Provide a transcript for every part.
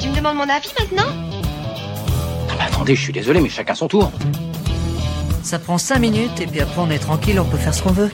Tu me demandes mon avis maintenant Ah bah attendez, je suis désolé, mais chacun son tour. Ça prend 5 minutes et puis après on est tranquille, on peut faire ce qu'on veut.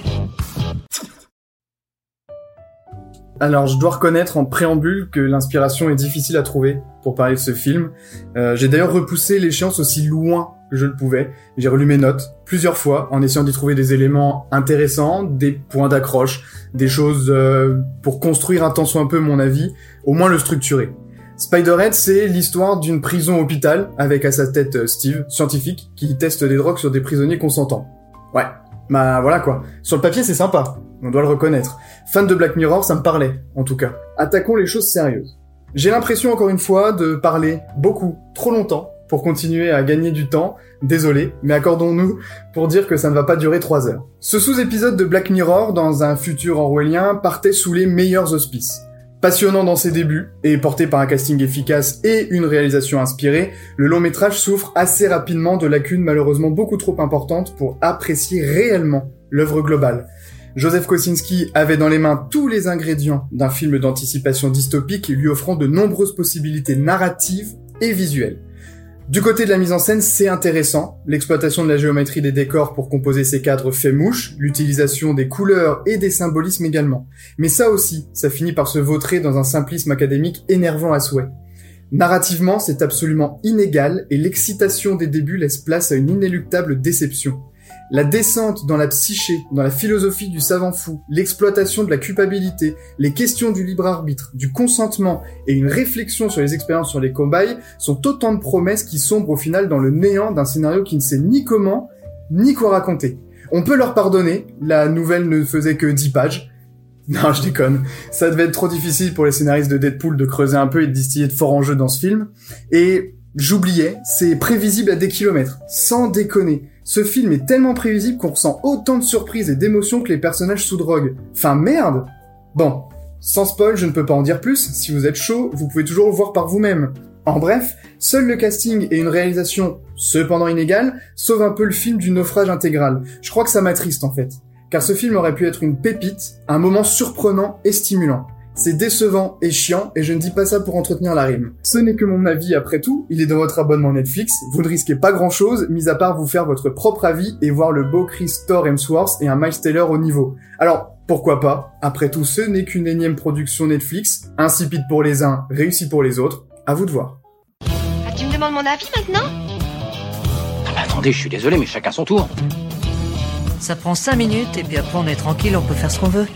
Alors, je dois reconnaître en préambule que l'inspiration est difficile à trouver pour parler de ce film. Euh, j'ai d'ailleurs repoussé l'échéance aussi loin que je le pouvais. J'ai relu mes notes plusieurs fois en essayant d'y trouver des éléments intéressants, des points d'accroche, des choses euh, pour construire un tant soit un peu mon avis, au moins le structurer. Spiderhead, c'est l'histoire d'une prison-hôpital avec à sa tête euh, Steve, scientifique, qui teste des drogues sur des prisonniers consentants. Ouais, bah voilà quoi. Sur le papier, c'est sympa, on doit le reconnaître. Fan de Black Mirror, ça me parlait, en tout cas. Attaquons les choses sérieuses. J'ai l'impression, encore une fois, de parler beaucoup, trop longtemps, pour continuer à gagner du temps. Désolé, mais accordons-nous pour dire que ça ne va pas durer trois heures. Ce sous-épisode de Black Mirror, dans un futur orwellien, partait sous les meilleurs auspices. Passionnant dans ses débuts, et porté par un casting efficace et une réalisation inspirée, le long métrage souffre assez rapidement de lacunes malheureusement beaucoup trop importantes pour apprécier réellement l'œuvre globale. Joseph Kosinski avait dans les mains tous les ingrédients d'un film d'anticipation dystopique lui offrant de nombreuses possibilités narratives et visuelles. Du côté de la mise en scène, c'est intéressant. L'exploitation de la géométrie des décors pour composer ces cadres fait mouche, l'utilisation des couleurs et des symbolismes également. Mais ça aussi, ça finit par se vautrer dans un simplisme académique énervant à souhait. Narrativement, c'est absolument inégal et l'excitation des débuts laisse place à une inéluctable déception. La descente dans la psyché, dans la philosophie du savant fou, l'exploitation de la culpabilité, les questions du libre arbitre, du consentement et une réflexion sur les expériences sur les cobayes sont autant de promesses qui sombrent au final dans le néant d'un scénario qui ne sait ni comment, ni quoi raconter. On peut leur pardonner, la nouvelle ne faisait que 10 pages. Non, je déconne. Ça devait être trop difficile pour les scénaristes de Deadpool de creuser un peu et de distiller de forts enjeux dans ce film. Et j'oubliais, c'est prévisible à des kilomètres. Sans déconner. Ce film est tellement prévisible qu'on ressent autant de surprises et d'émotions que les personnages sous drogue. Enfin merde Bon, sans spoil, je ne peux pas en dire plus, si vous êtes chaud, vous pouvez toujours le voir par vous-même. En bref, seul le casting et une réalisation, cependant inégale, sauvent un peu le film du naufrage intégral. Je crois que ça m'attriste en fait. Car ce film aurait pu être une pépite, un moment surprenant et stimulant. C'est décevant et chiant, et je ne dis pas ça pour entretenir la rime. Ce n'est que mon avis après tout, il est dans votre abonnement Netflix, vous ne risquez pas grand chose, mis à part vous faire votre propre avis et voir le beau Chris Thor Hemsworth et un Miles Taylor au niveau. Alors, pourquoi pas? Après tout, ce n'est qu'une énième production Netflix, insipide pour les uns, réussi pour les autres, à vous de voir. Ah, Tu me demandes mon avis maintenant? Ah bah attendez, je suis désolé, mais chacun son tour. Ça prend 5 minutes et puis après on est tranquille, on peut faire ce qu'on veut.